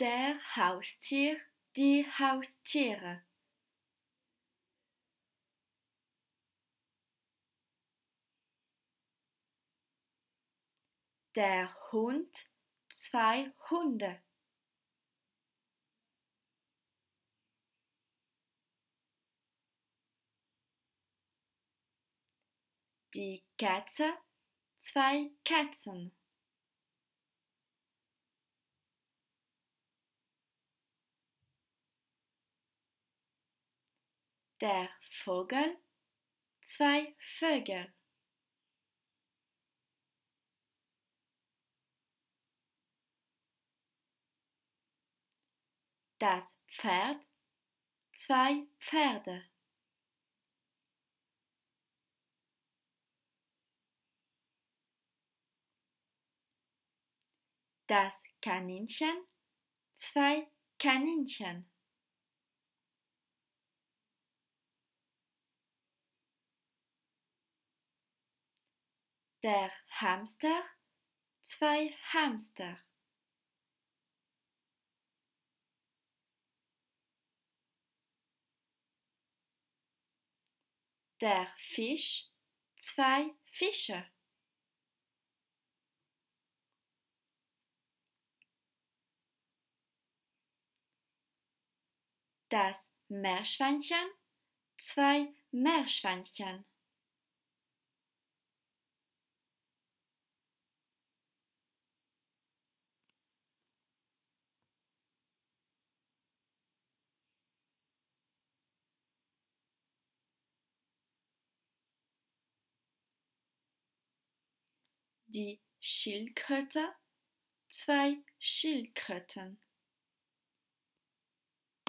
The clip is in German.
Der Haustier, die Haustiere. Der Hund, zwei Hunde. Die Katze, zwei Katzen. Der Vogel, zwei Vögel. Das Pferd, zwei Pferde. Das Kaninchen, zwei Kaninchen. Der Hamster, zwei Hamster. Der Fisch, zwei Fische. Das Meerschweinchen, zwei Meerschweinchen. Die Schildkröte, zwei Schildkröten.